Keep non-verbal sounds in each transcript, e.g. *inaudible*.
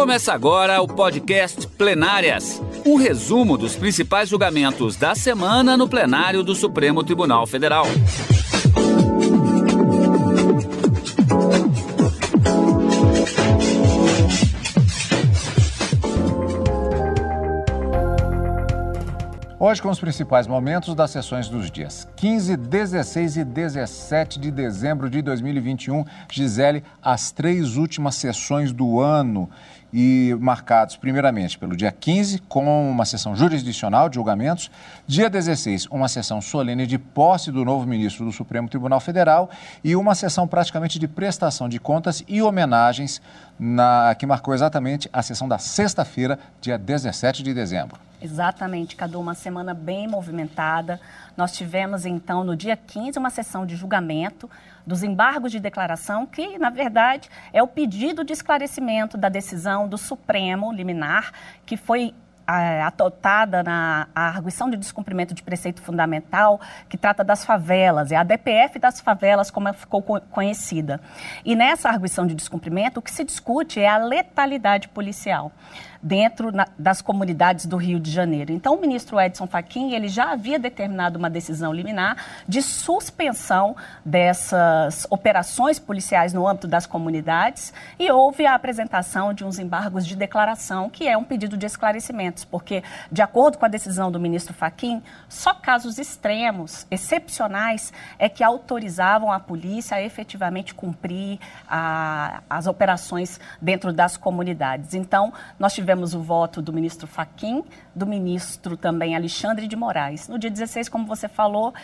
Começa agora o podcast Plenárias um resumo dos principais julgamentos da semana no plenário do Supremo Tribunal Federal. Hoje com os principais momentos das sessões dos dias 15, 16 e 17 de dezembro de 2021. Gisele, as três últimas sessões do ano e marcados primeiramente pelo dia 15, com uma sessão jurisdicional de julgamentos, dia 16, uma sessão solene de posse do novo ministro do Supremo Tribunal Federal e uma sessão praticamente de prestação de contas e homenagens na, que marcou exatamente a sessão da sexta-feira, dia 17 de dezembro. Exatamente, Cadu, uma semana bem movimentada. Nós tivemos, então, no dia 15, uma sessão de julgamento dos embargos de declaração, que, na verdade, é o pedido de esclarecimento da decisão do Supremo liminar, que foi atotada na arguição de descumprimento de preceito fundamental, que trata das favelas, é a DPF das favelas, como ficou conhecida. E nessa arguição de descumprimento, o que se discute é a letalidade policial dentro na, das comunidades do Rio de Janeiro. Então, o ministro Edson Fachin ele já havia determinado uma decisão liminar de suspensão dessas operações policiais no âmbito das comunidades e houve a apresentação de uns embargos de declaração, que é um pedido de esclarecimentos, porque, de acordo com a decisão do ministro Fachin, só casos extremos, excepcionais, é que autorizavam a polícia a efetivamente cumprir a, as operações dentro das comunidades. Então, nós tivemos tivemos o voto do ministro Faquim, do ministro também Alexandre de Moraes. No dia 16, como você falou,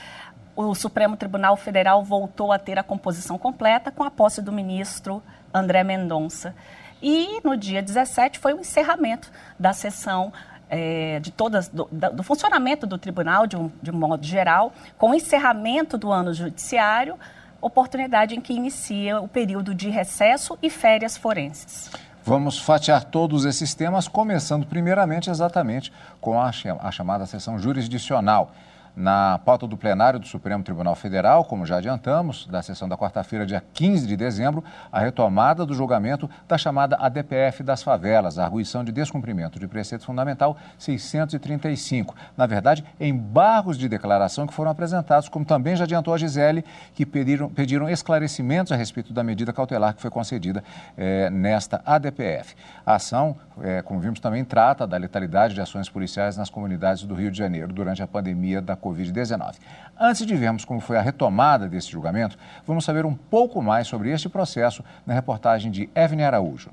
o Supremo Tribunal Federal voltou a ter a composição completa com a posse do ministro André Mendonça. E no dia 17 foi o encerramento da sessão é, de todas do, do, funcionamento do tribunal de um, de um modo geral, com o encerramento do ano judiciário, oportunidade em que inicia o período de recesso e férias forenses. Vamos fatiar todos esses temas, começando primeiramente exatamente com a, a chamada sessão jurisdicional na pauta do plenário do Supremo Tribunal Federal, como já adiantamos, da sessão da quarta-feira, dia 15 de dezembro, a retomada do julgamento da chamada ADPF das favelas, a arguição de descumprimento de preceito fundamental 635. Na verdade, embargos de declaração que foram apresentados, como também já adiantou a Gisele, que pediram, pediram esclarecimentos a respeito da medida cautelar que foi concedida eh, nesta ADPF. A ação, eh, como vimos, também trata da letalidade de ações policiais nas comunidades do Rio de Janeiro durante a pandemia da Covid-19. Antes de vermos como foi a retomada desse julgamento, vamos saber um pouco mais sobre este processo na reportagem de Evne Araújo.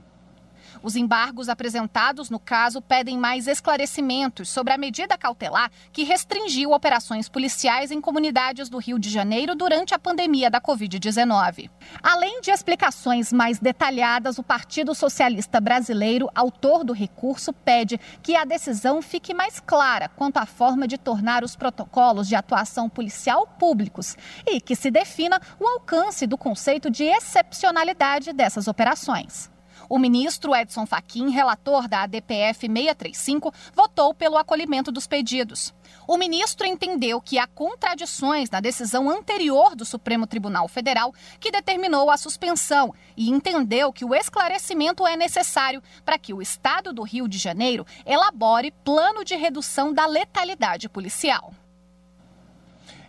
Os embargos apresentados no caso pedem mais esclarecimentos sobre a medida cautelar que restringiu operações policiais em comunidades do Rio de Janeiro durante a pandemia da Covid-19. Além de explicações mais detalhadas, o Partido Socialista Brasileiro, autor do recurso, pede que a decisão fique mais clara quanto à forma de tornar os protocolos de atuação policial públicos e que se defina o alcance do conceito de excepcionalidade dessas operações. O ministro Edson Fachin, relator da ADPF 635, votou pelo acolhimento dos pedidos. O ministro entendeu que há contradições na decisão anterior do Supremo Tribunal Federal que determinou a suspensão e entendeu que o esclarecimento é necessário para que o Estado do Rio de Janeiro elabore plano de redução da letalidade policial.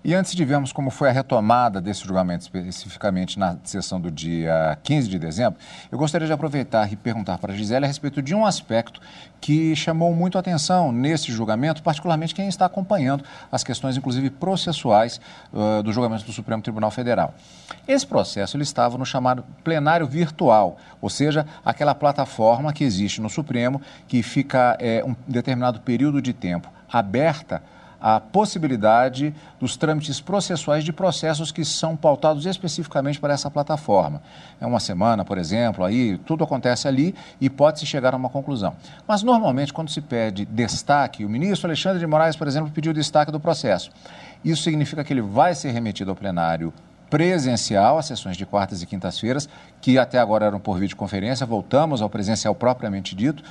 E antes de vermos como foi a retomada desse julgamento, especificamente na sessão do dia 15 de dezembro, eu gostaria de aproveitar e perguntar para a Gisele a respeito de um aspecto que chamou muito a atenção nesse julgamento, particularmente quem está acompanhando as questões, inclusive processuais, uh, do julgamento do Supremo Tribunal Federal. Esse processo ele estava no chamado plenário virtual, ou seja, aquela plataforma que existe no Supremo que fica é, um determinado período de tempo aberta a possibilidade dos trâmites processuais de processos que são pautados especificamente para essa plataforma. É uma semana, por exemplo, aí tudo acontece ali e pode-se chegar a uma conclusão. Mas normalmente, quando se pede destaque, o ministro Alexandre de Moraes, por exemplo, pediu destaque do processo. Isso significa que ele vai ser remetido ao plenário presencial, às sessões de quartas e quintas-feiras, que até agora eram por videoconferência, voltamos ao presencial propriamente dito.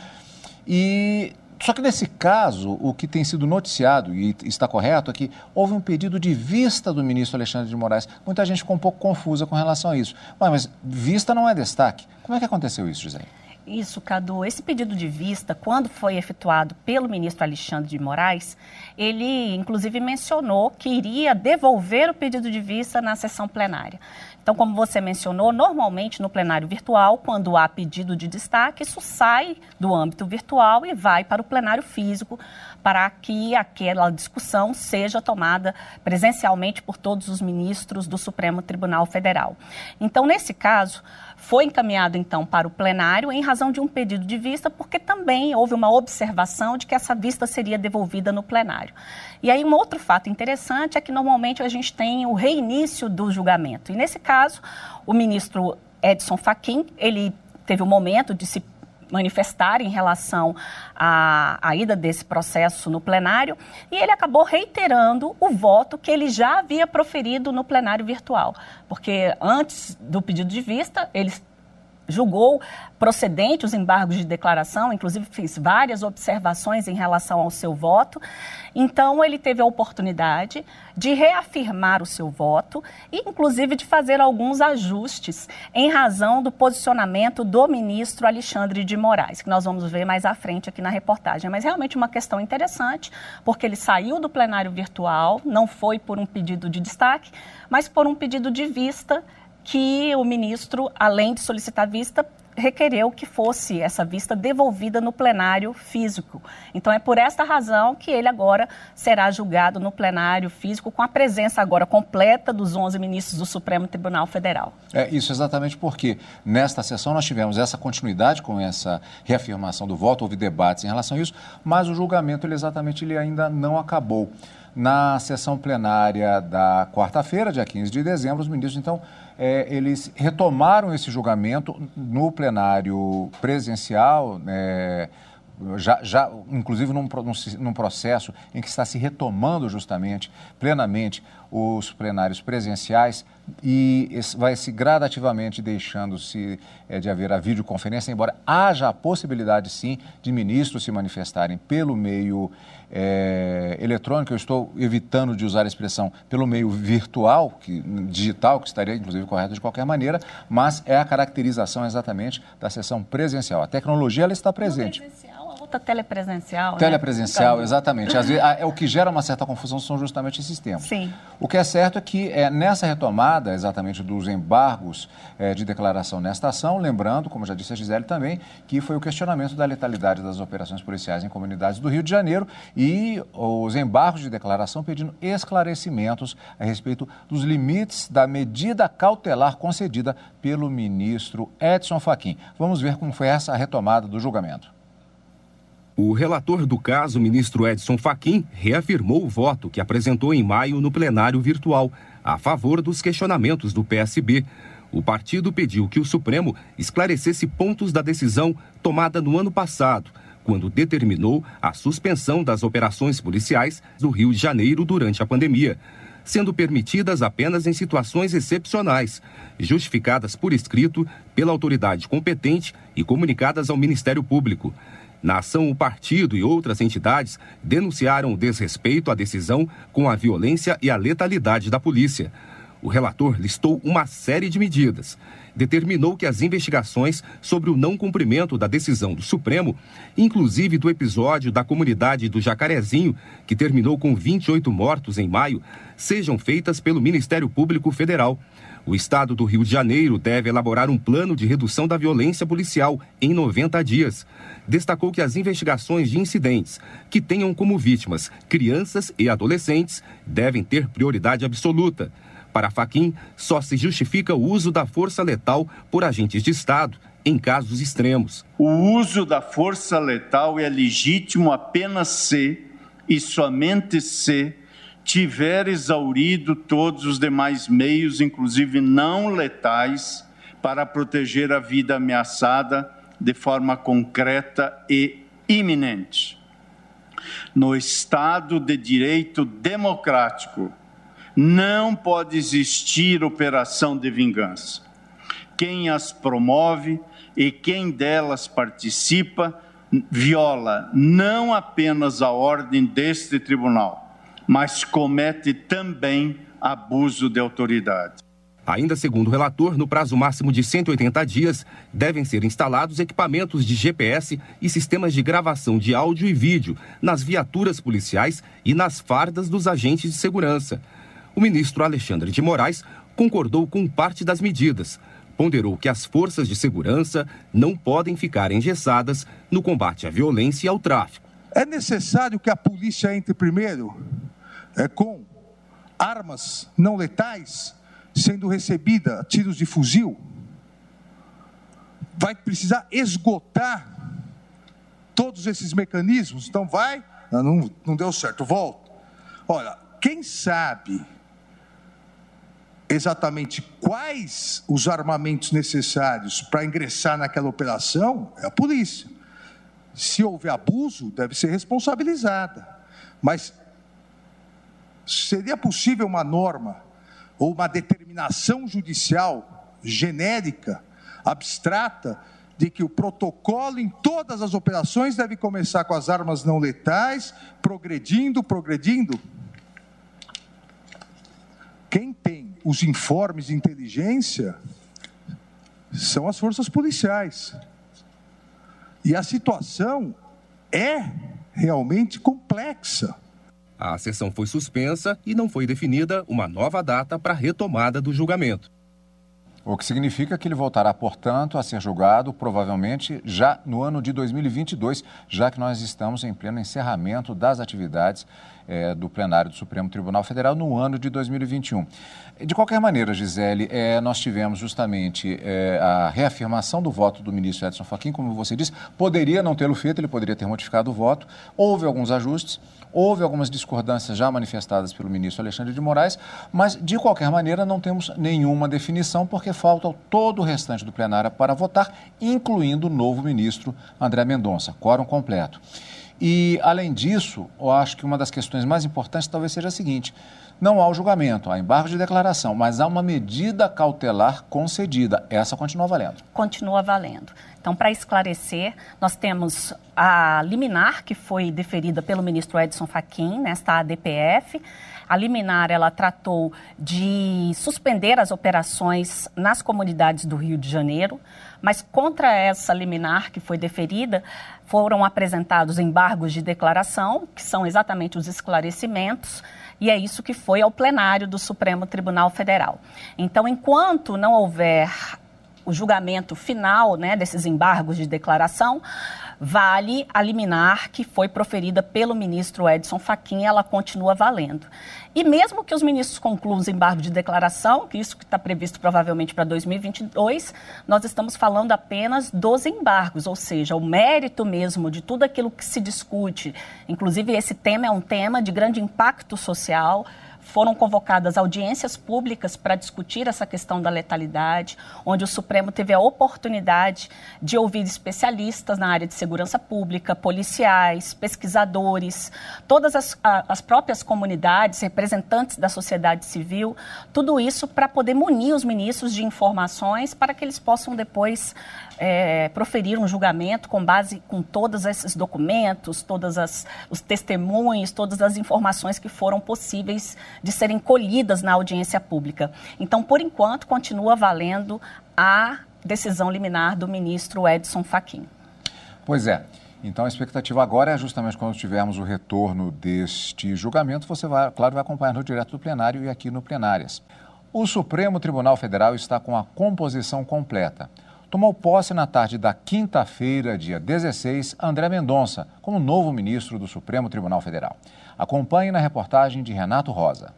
E só que nesse caso, o que tem sido noticiado, e está correto, é que houve um pedido de vista do ministro Alexandre de Moraes. Muita gente ficou um pouco confusa com relação a isso. Mas, mas vista não é destaque. Como é que aconteceu isso, José? Isso, Cadu. Esse pedido de vista, quando foi efetuado pelo ministro Alexandre de Moraes, ele inclusive mencionou que iria devolver o pedido de vista na sessão plenária. Então, como você mencionou, normalmente no plenário virtual, quando há pedido de destaque, isso sai do âmbito virtual e vai para o plenário físico para que aquela discussão seja tomada presencialmente por todos os ministros do Supremo Tribunal Federal. Então, nesse caso, foi encaminhado então para o plenário em razão de um pedido de vista, porque também houve uma observação de que essa vista seria devolvida no plenário. E aí um outro fato interessante é que normalmente a gente tem o reinício do julgamento. E nesse caso, o ministro Edson Fachin, ele teve o um momento de se manifestar em relação à, à, ida desse processo no plenário e ele acabou reiterando o voto que ele já havia proferido no plenário virtual, porque antes do pedido de vista, ele julgou procedente os embargos de declaração, inclusive fez várias observações em relação ao seu voto. Então, ele teve a oportunidade de reafirmar o seu voto e, inclusive, de fazer alguns ajustes em razão do posicionamento do ministro Alexandre de Moraes, que nós vamos ver mais à frente aqui na reportagem. Mas realmente uma questão interessante, porque ele saiu do plenário virtual, não foi por um pedido de destaque, mas por um pedido de vista que o ministro, além de solicitar vista, requereu que fosse essa vista devolvida no plenário físico. Então é por esta razão que ele agora será julgado no plenário físico com a presença agora completa dos 11 ministros do Supremo Tribunal Federal. É isso exatamente porque nesta sessão nós tivemos essa continuidade com essa reafirmação do voto, houve debates em relação a isso, mas o julgamento ele exatamente ele ainda não acabou. Na sessão plenária da quarta-feira, dia 15 de dezembro, os ministros então é, eles retomaram esse julgamento no plenário presencial, é, já, já, inclusive num, num, processo em que está se retomando justamente, plenamente, os plenários presenciais e vai se gradativamente deixando-se é, de haver a videoconferência, embora haja a possibilidade, sim, de ministros se manifestarem pelo meio é, eletrônico, eu estou evitando de usar a expressão pelo meio virtual, que, digital, que estaria inclusive correto de qualquer maneira, mas é a caracterização exatamente da sessão presencial. A tecnologia ela está presente telepresencial. Telepresencial, né? exatamente. Às *laughs* vezes, é, o que gera uma certa confusão são justamente esses tempos. Sim. O que é certo é que é, nessa retomada, exatamente dos embargos é, de declaração nesta ação, lembrando, como já disse a Gisele também, que foi o questionamento da letalidade das operações policiais em comunidades do Rio de Janeiro e os embargos de declaração pedindo esclarecimentos a respeito dos limites da medida cautelar concedida pelo ministro Edson Fachin. Vamos ver como foi essa retomada do julgamento. O relator do caso, ministro Edson Fachin, reafirmou o voto que apresentou em maio no plenário virtual a favor dos questionamentos do PSB. O partido pediu que o Supremo esclarecesse pontos da decisão tomada no ano passado, quando determinou a suspensão das operações policiais do Rio de Janeiro durante a pandemia, sendo permitidas apenas em situações excepcionais, justificadas por escrito pela autoridade competente e comunicadas ao Ministério Público. Na ação, o partido e outras entidades denunciaram o desrespeito à decisão com a violência e a letalidade da polícia. O relator listou uma série de medidas. Determinou que as investigações sobre o não cumprimento da decisão do Supremo, inclusive do episódio da comunidade do Jacarezinho, que terminou com 28 mortos em maio, sejam feitas pelo Ministério Público Federal. O Estado do Rio de Janeiro deve elaborar um plano de redução da violência policial em 90 dias. Destacou que as investigações de incidentes que tenham como vítimas crianças e adolescentes devem ter prioridade absoluta. Para Faquim, só se justifica o uso da força letal por agentes de Estado em casos extremos. O uso da força letal é legítimo apenas se e somente se tiver exaurido todos os demais meios, inclusive não letais, para proteger a vida ameaçada de forma concreta e iminente. No Estado de direito democrático, não pode existir operação de vingança. Quem as promove e quem delas participa viola não apenas a ordem deste tribunal, mas comete também abuso de autoridade. Ainda segundo o relator, no prazo máximo de 180 dias, devem ser instalados equipamentos de GPS e sistemas de gravação de áudio e vídeo nas viaturas policiais e nas fardas dos agentes de segurança. O ministro Alexandre de Moraes concordou com parte das medidas. Ponderou que as forças de segurança não podem ficar engessadas no combate à violência e ao tráfico. É necessário que a polícia entre primeiro é, com armas não letais sendo recebida tiros de fuzil, vai precisar esgotar todos esses mecanismos. Então vai, não, não deu certo, volta. Olha, quem sabe exatamente quais os armamentos necessários para ingressar naquela operação é a polícia. Se houver abuso, deve ser responsabilizada. Mas seria possível uma norma ou uma determinação judicial genérica, abstrata, de que o protocolo em todas as operações deve começar com as armas não letais, progredindo, progredindo? Quem tem os informes de inteligência são as forças policiais. E a situação é realmente complexa. A sessão foi suspensa e não foi definida uma nova data para a retomada do julgamento. O que significa que ele voltará, portanto, a ser julgado provavelmente já no ano de 2022, já que nós estamos em pleno encerramento das atividades é, do plenário do Supremo Tribunal Federal no ano de 2021. De qualquer maneira, Gisele, é, nós tivemos justamente é, a reafirmação do voto do ministro Edson Fachin, como você disse, poderia não tê-lo feito, ele poderia ter modificado o voto, houve alguns ajustes, houve algumas discordâncias já manifestadas pelo ministro Alexandre de Moraes, mas de qualquer maneira não temos nenhuma definição, porque falta todo o restante do plenário para votar, incluindo o novo ministro André Mendonça, quórum completo. E, além disso, eu acho que uma das questões mais importantes talvez seja a seguinte: não há o julgamento, há embargo de declaração, mas há uma medida cautelar concedida. Essa continua valendo. Continua valendo. Então, para esclarecer, nós temos a liminar que foi deferida pelo ministro Edson Fachin nesta ADPF. A liminar ela tratou de suspender as operações nas comunidades do Rio de Janeiro, mas contra essa liminar que foi deferida foram apresentados embargos de declaração, que são exatamente os esclarecimentos e é isso que foi ao plenário do Supremo Tribunal Federal. Então, enquanto não houver o julgamento final né, desses embargos de declaração, vale a liminar que foi proferida pelo ministro Edson Fachin, ela continua valendo. E mesmo que os ministros concluam os embargos de declaração, que isso está previsto provavelmente para 2022, nós estamos falando apenas dos embargos, ou seja, o mérito mesmo de tudo aquilo que se discute. Inclusive, esse tema é um tema de grande impacto social, foram convocadas audiências públicas para discutir essa questão da letalidade, onde o Supremo teve a oportunidade de ouvir especialistas na área de segurança pública, policiais, pesquisadores, todas as, as próprias comunidades, representantes da sociedade civil, tudo isso para poder munir os ministros de informações para que eles possam depois é, proferir um julgamento com base com todos esses documentos, todos os testemunhos, todas as informações que foram possíveis de serem colhidas na audiência pública. Então, por enquanto, continua valendo a decisão liminar do ministro Edson Fachin. Pois é. Então, a expectativa agora é justamente quando tivermos o retorno deste julgamento, você vai, claro, vai acompanhar no direto do plenário e aqui no Plenárias. O Supremo Tribunal Federal está com a composição completa tomou posse na tarde da quinta-feira, dia 16, André Mendonça, como novo ministro do Supremo Tribunal Federal. Acompanhe na reportagem de Renato Rosa.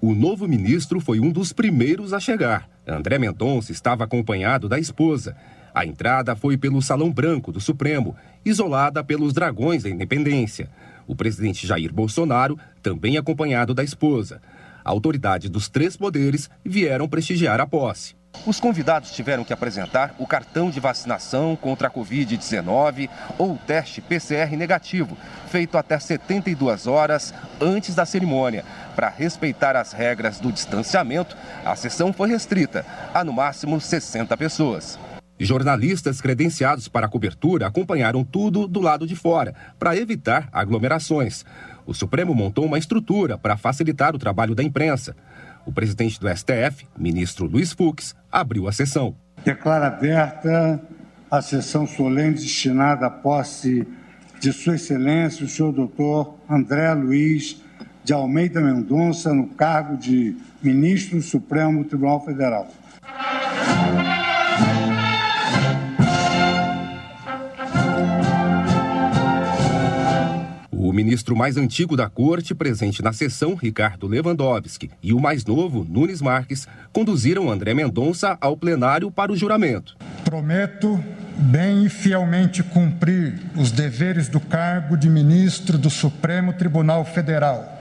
O novo ministro foi um dos primeiros a chegar. André Mendonça estava acompanhado da esposa. A entrada foi pelo Salão Branco do Supremo, isolada pelos Dragões da Independência. O presidente Jair Bolsonaro, também acompanhado da esposa. Autoridades dos três poderes vieram prestigiar a posse. Os convidados tiveram que apresentar o cartão de vacinação contra a Covid-19 ou o teste PCR negativo, feito até 72 horas antes da cerimônia. Para respeitar as regras do distanciamento, a sessão foi restrita a no máximo 60 pessoas. Jornalistas credenciados para a cobertura acompanharam tudo do lado de fora, para evitar aglomerações. O Supremo montou uma estrutura para facilitar o trabalho da imprensa. O presidente do STF, ministro Luiz Fux, abriu a sessão. Declara aberta a sessão solene destinada à posse de Sua Excelência, o senhor doutor André Luiz de Almeida Mendonça, no cargo de ministro do Supremo Tribunal Federal. Ministro mais antigo da corte, presente na sessão, Ricardo Lewandowski, e o mais novo, Nunes Marques, conduziram André Mendonça ao plenário para o juramento. Prometo bem e fielmente cumprir os deveres do cargo de ministro do Supremo Tribunal Federal,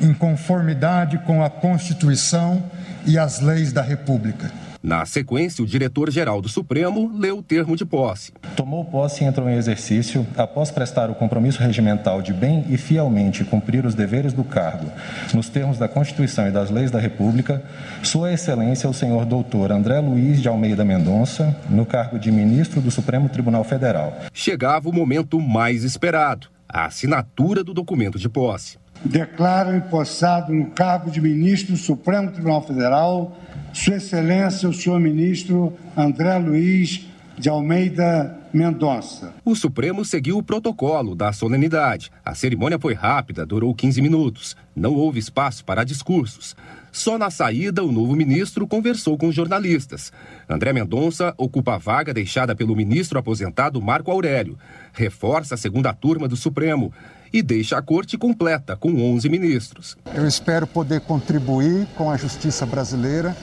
em conformidade com a Constituição e as leis da República. Na sequência, o diretor-geral do Supremo leu o termo de posse. Tomou posse e entrou em exercício, após prestar o compromisso regimental de bem e fielmente cumprir os deveres do cargo, nos termos da Constituição e das leis da República, Sua Excelência o senhor doutor André Luiz de Almeida Mendonça, no cargo de ministro do Supremo Tribunal Federal. Chegava o momento mais esperado, a assinatura do documento de posse. Declaro empossado no cargo de ministro do Supremo Tribunal Federal sua Excelência, o senhor ministro André Luiz de Almeida Mendonça. O Supremo seguiu o protocolo da solenidade. A cerimônia foi rápida, durou 15 minutos. Não houve espaço para discursos. Só na saída, o novo ministro conversou com jornalistas. André Mendonça ocupa a vaga deixada pelo ministro aposentado Marco Aurélio. Reforça a segunda turma do Supremo e deixa a corte completa, com 11 ministros. Eu espero poder contribuir com a justiça brasileira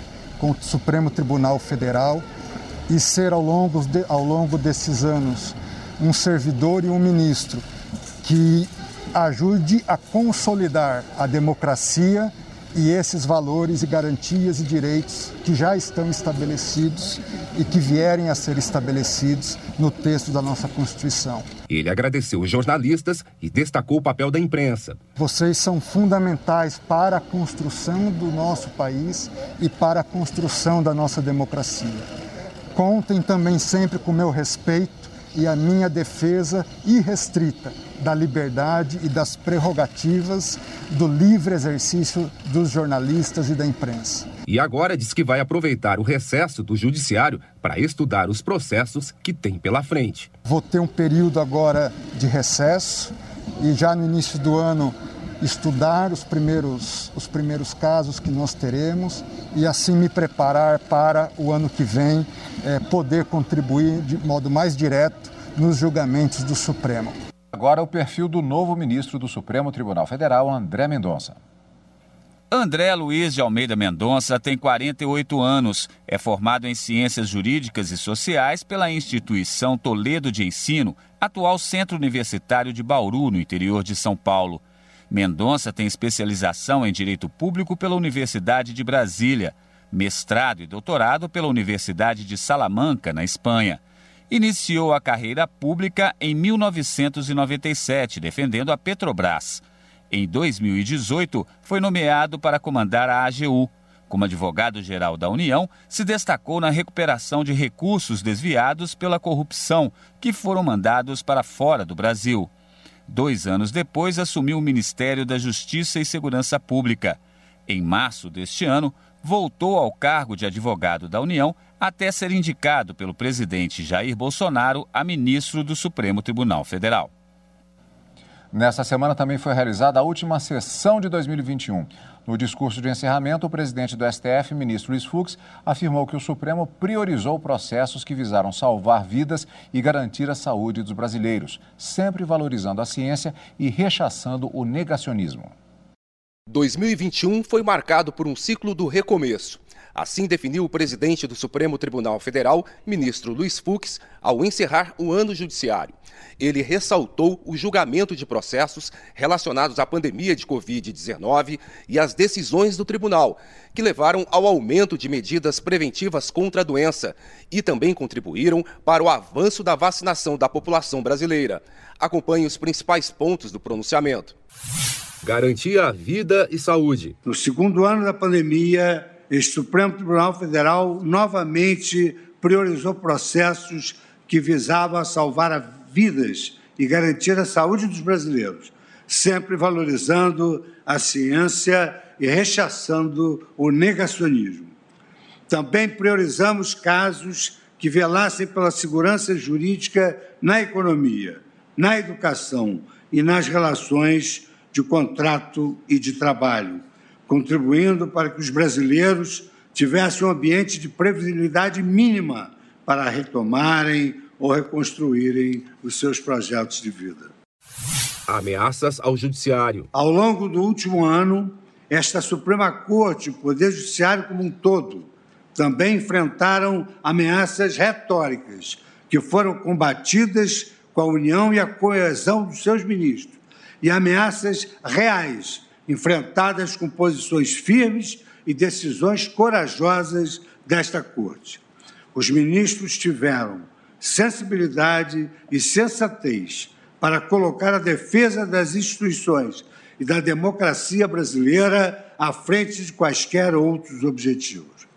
com o Supremo Tribunal Federal e ser ao longo, de, ao longo desses anos um servidor e um ministro que ajude a consolidar a democracia e esses valores e garantias e direitos que já estão estabelecidos e que vierem a ser estabelecidos no texto da nossa Constituição. Ele agradeceu os jornalistas e destacou o papel da imprensa. Vocês são fundamentais para a construção do nosso país e para a construção da nossa democracia. Contem também sempre com o meu respeito e a minha defesa irrestrita da liberdade e das prerrogativas do livre exercício dos jornalistas e da imprensa. E agora diz que vai aproveitar o recesso do judiciário para estudar os processos que tem pela frente. Vou ter um período agora de recesso e já no início do ano estudar os primeiros, os primeiros casos que nós teremos e assim me preparar para o ano que vem é, poder contribuir de modo mais direto nos julgamentos do Supremo. Agora o perfil do novo ministro do Supremo Tribunal Federal, André Mendonça. André Luiz de Almeida Mendonça tem 48 anos, é formado em Ciências Jurídicas e Sociais pela instituição Toledo de Ensino, atual Centro Universitário de Bauru, no interior de São Paulo. Mendonça tem especialização em Direito Público pela Universidade de Brasília, mestrado e doutorado pela Universidade de Salamanca, na Espanha. Iniciou a carreira pública em 1997, defendendo a Petrobras. Em 2018, foi nomeado para comandar a AGU. Como advogado-geral da União, se destacou na recuperação de recursos desviados pela corrupção, que foram mandados para fora do Brasil. Dois anos depois, assumiu o Ministério da Justiça e Segurança Pública. Em março deste ano, voltou ao cargo de advogado da União até ser indicado pelo presidente Jair Bolsonaro a ministro do Supremo Tribunal Federal. Nessa semana também foi realizada a última sessão de 2021. No discurso de encerramento, o presidente do STF, ministro Luiz Fux, afirmou que o Supremo priorizou processos que visaram salvar vidas e garantir a saúde dos brasileiros, sempre valorizando a ciência e rechaçando o negacionismo. 2021 foi marcado por um ciclo do recomeço. Assim definiu o presidente do Supremo Tribunal Federal, ministro Luiz Fux, ao encerrar o ano judiciário. Ele ressaltou o julgamento de processos relacionados à pandemia de Covid-19 e as decisões do tribunal, que levaram ao aumento de medidas preventivas contra a doença e também contribuíram para o avanço da vacinação da população brasileira. Acompanhe os principais pontos do pronunciamento. Garantir a vida e saúde. No segundo ano da pandemia, o Supremo Tribunal Federal novamente priorizou processos que visavam salvar vidas e garantir a saúde dos brasileiros, sempre valorizando a ciência e rechaçando o negacionismo. Também priorizamos casos que velassem pela segurança jurídica na economia, na educação e nas relações de contrato e de trabalho, contribuindo para que os brasileiros tivessem um ambiente de previsibilidade mínima para retomarem ou reconstruírem os seus projetos de vida. Ameaças ao Judiciário. Ao longo do último ano, esta Suprema Corte, o Poder Judiciário como um todo, também enfrentaram ameaças retóricas que foram combatidas com a união e a coesão dos seus ministros, e ameaças reais, enfrentadas com posições firmes e decisões corajosas desta Corte. Os ministros tiveram sensibilidade e sensatez para colocar a defesa das instituições e da democracia brasileira à frente de quaisquer outros objetivos.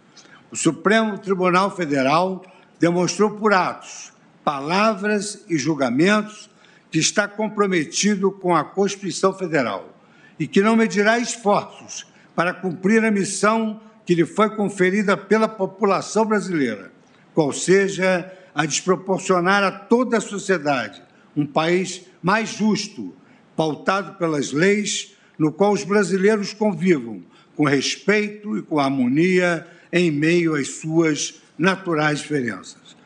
O Supremo Tribunal Federal demonstrou por atos, palavras e julgamentos que está comprometido com a Constituição Federal e que não medirá esforços para cumprir a missão que lhe foi conferida pela população brasileira, qual seja a desproporcionar a toda a sociedade um país mais justo, pautado pelas leis, no qual os brasileiros convivam com respeito e com harmonia em meio às suas naturais diferenças.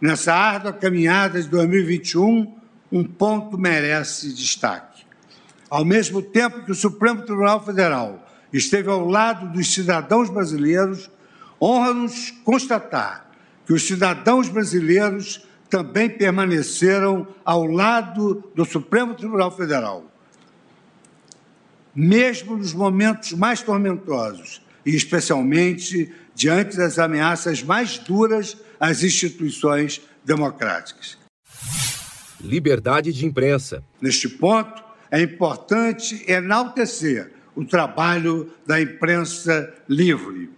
Nessa árdua caminhada de 2021, um ponto merece destaque. Ao mesmo tempo que o Supremo Tribunal Federal esteve ao lado dos cidadãos brasileiros, honra-nos constatar que os cidadãos brasileiros também permaneceram ao lado do Supremo Tribunal Federal. Mesmo nos momentos mais tormentosos, e especialmente diante das ameaças mais duras às instituições democráticas. Liberdade de imprensa. Neste ponto, é importante enaltecer o trabalho da imprensa livre.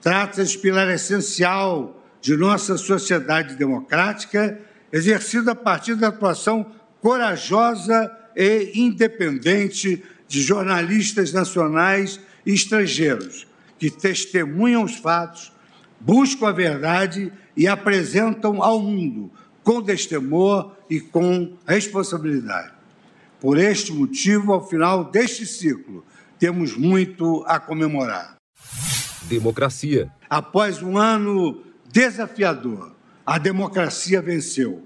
Trata-se de pilar essencial de nossa sociedade democrática, exercida a partir da atuação corajosa e independente de jornalistas nacionais e estrangeiros, que testemunham os fatos, buscam a verdade e apresentam ao mundo com destemor e com responsabilidade. Por este motivo, ao final deste ciclo, temos muito a comemorar. Democracia. Após um ano desafiador. A democracia venceu,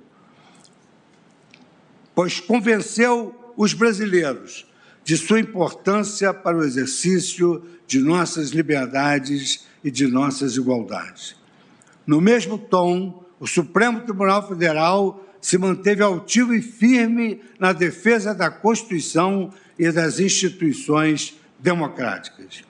pois convenceu os brasileiros de sua importância para o exercício de nossas liberdades e de nossas igualdades. No mesmo tom, o Supremo Tribunal Federal se manteve altivo e firme na defesa da Constituição e das instituições democráticas.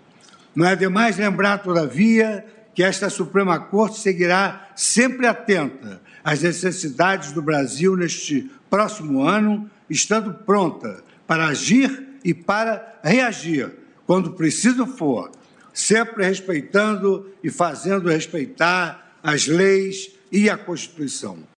Não é demais lembrar, todavia, que esta Suprema Corte seguirá sempre atenta às necessidades do Brasil neste próximo ano, estando pronta para agir e para reagir quando preciso for, sempre respeitando e fazendo respeitar as leis e a Constituição.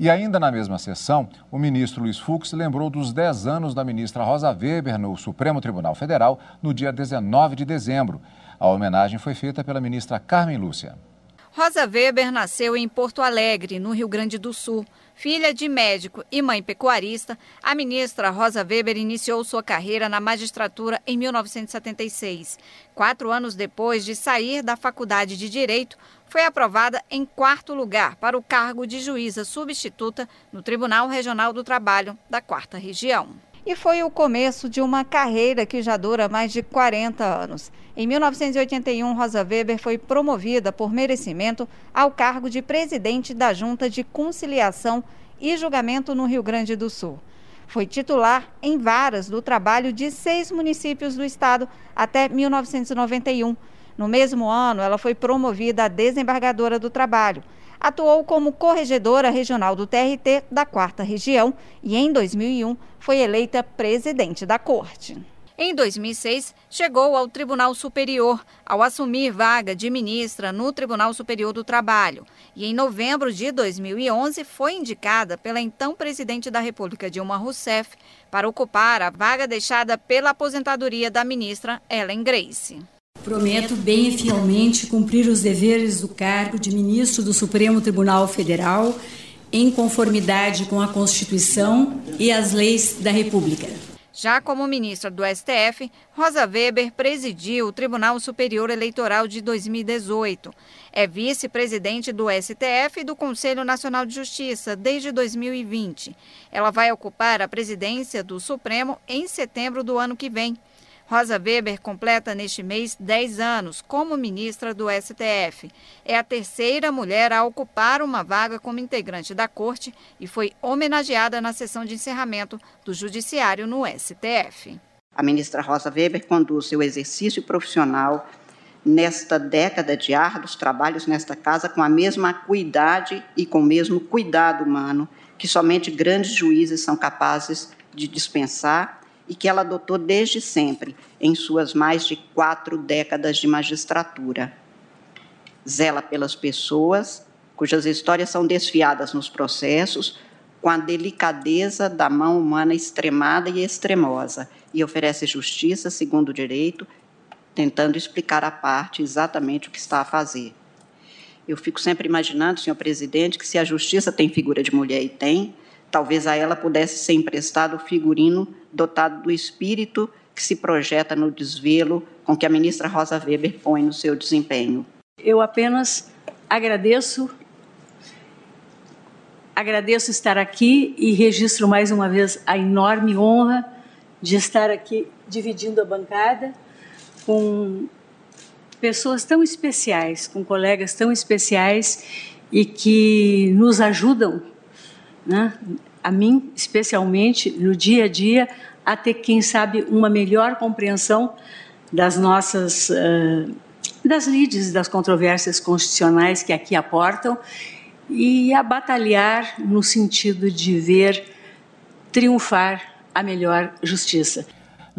E ainda na mesma sessão, o ministro Luiz Fux lembrou dos 10 anos da ministra Rosa Weber no Supremo Tribunal Federal no dia 19 de dezembro. A homenagem foi feita pela ministra Carmen Lúcia. Rosa Weber nasceu em Porto Alegre, no Rio Grande do Sul. Filha de médico e mãe pecuarista, a ministra Rosa Weber iniciou sua carreira na magistratura em 1976. Quatro anos depois de sair da Faculdade de Direito, foi aprovada em quarto lugar para o cargo de juíza substituta no Tribunal Regional do Trabalho da Quarta Região. E foi o começo de uma carreira que já dura mais de 40 anos. Em 1981, Rosa Weber foi promovida por merecimento ao cargo de presidente da Junta de Conciliação e Julgamento no Rio Grande do Sul. Foi titular em varas do trabalho de seis municípios do estado até 1991. No mesmo ano, ela foi promovida a desembargadora do trabalho. Atuou como corregedora regional do TRT da quarta região e, em 2001, foi eleita presidente da corte. Em 2006, chegou ao Tribunal Superior, ao assumir vaga de ministra no Tribunal Superior do Trabalho. E em novembro de 2011, foi indicada pela então presidente da República, Dilma Rousseff, para ocupar a vaga deixada pela aposentadoria da ministra Ellen Grace. Prometo bem e fielmente cumprir os deveres do cargo de ministro do Supremo Tribunal Federal em conformidade com a Constituição e as leis da República. Já como ministra do STF, Rosa Weber presidiu o Tribunal Superior Eleitoral de 2018. É vice-presidente do STF e do Conselho Nacional de Justiça desde 2020. Ela vai ocupar a presidência do Supremo em setembro do ano que vem. Rosa Weber completa neste mês 10 anos como ministra do STF. É a terceira mulher a ocupar uma vaga como integrante da corte e foi homenageada na sessão de encerramento do Judiciário no STF. A ministra Rosa Weber conduz seu exercício profissional nesta década de árduos trabalhos nesta casa com a mesma acuidade e com o mesmo cuidado humano que somente grandes juízes são capazes de dispensar e que ela adotou desde sempre em suas mais de quatro décadas de magistratura. Zela pelas pessoas, cujas histórias são desfiadas nos processos, com a delicadeza da mão humana extremada e extremosa, e oferece justiça segundo o direito, tentando explicar à parte exatamente o que está a fazer. Eu fico sempre imaginando, senhor presidente, que se a justiça tem figura de mulher e tem, talvez a ela pudesse ser emprestado o figurino dotado do espírito que se projeta no desvelo com que a ministra Rosa Weber põe no seu desempenho. Eu apenas agradeço agradeço estar aqui e registro mais uma vez a enorme honra de estar aqui dividindo a bancada com pessoas tão especiais, com colegas tão especiais e que nos ajudam né, a mim especialmente no dia a dia, a ter, quem sabe, uma melhor compreensão das nossas, uh, das lides, das controvérsias constitucionais que aqui aportam e a batalhar no sentido de ver triunfar a melhor justiça.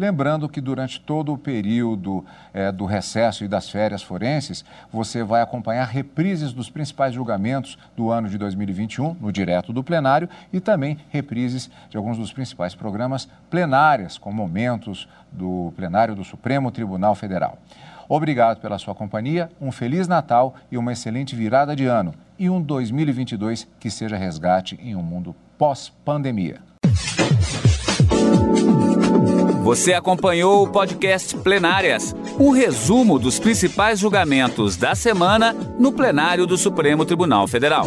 Lembrando que durante todo o período é, do recesso e das férias forenses, você vai acompanhar reprises dos principais julgamentos do ano de 2021, no direto do plenário, e também reprises de alguns dos principais programas plenárias, com momentos do plenário do Supremo Tribunal Federal. Obrigado pela sua companhia, um Feliz Natal e uma excelente virada de ano. E um 2022 que seja resgate em um mundo pós-pandemia. Você acompanhou o podcast Plenárias, um resumo dos principais julgamentos da semana no plenário do Supremo Tribunal Federal.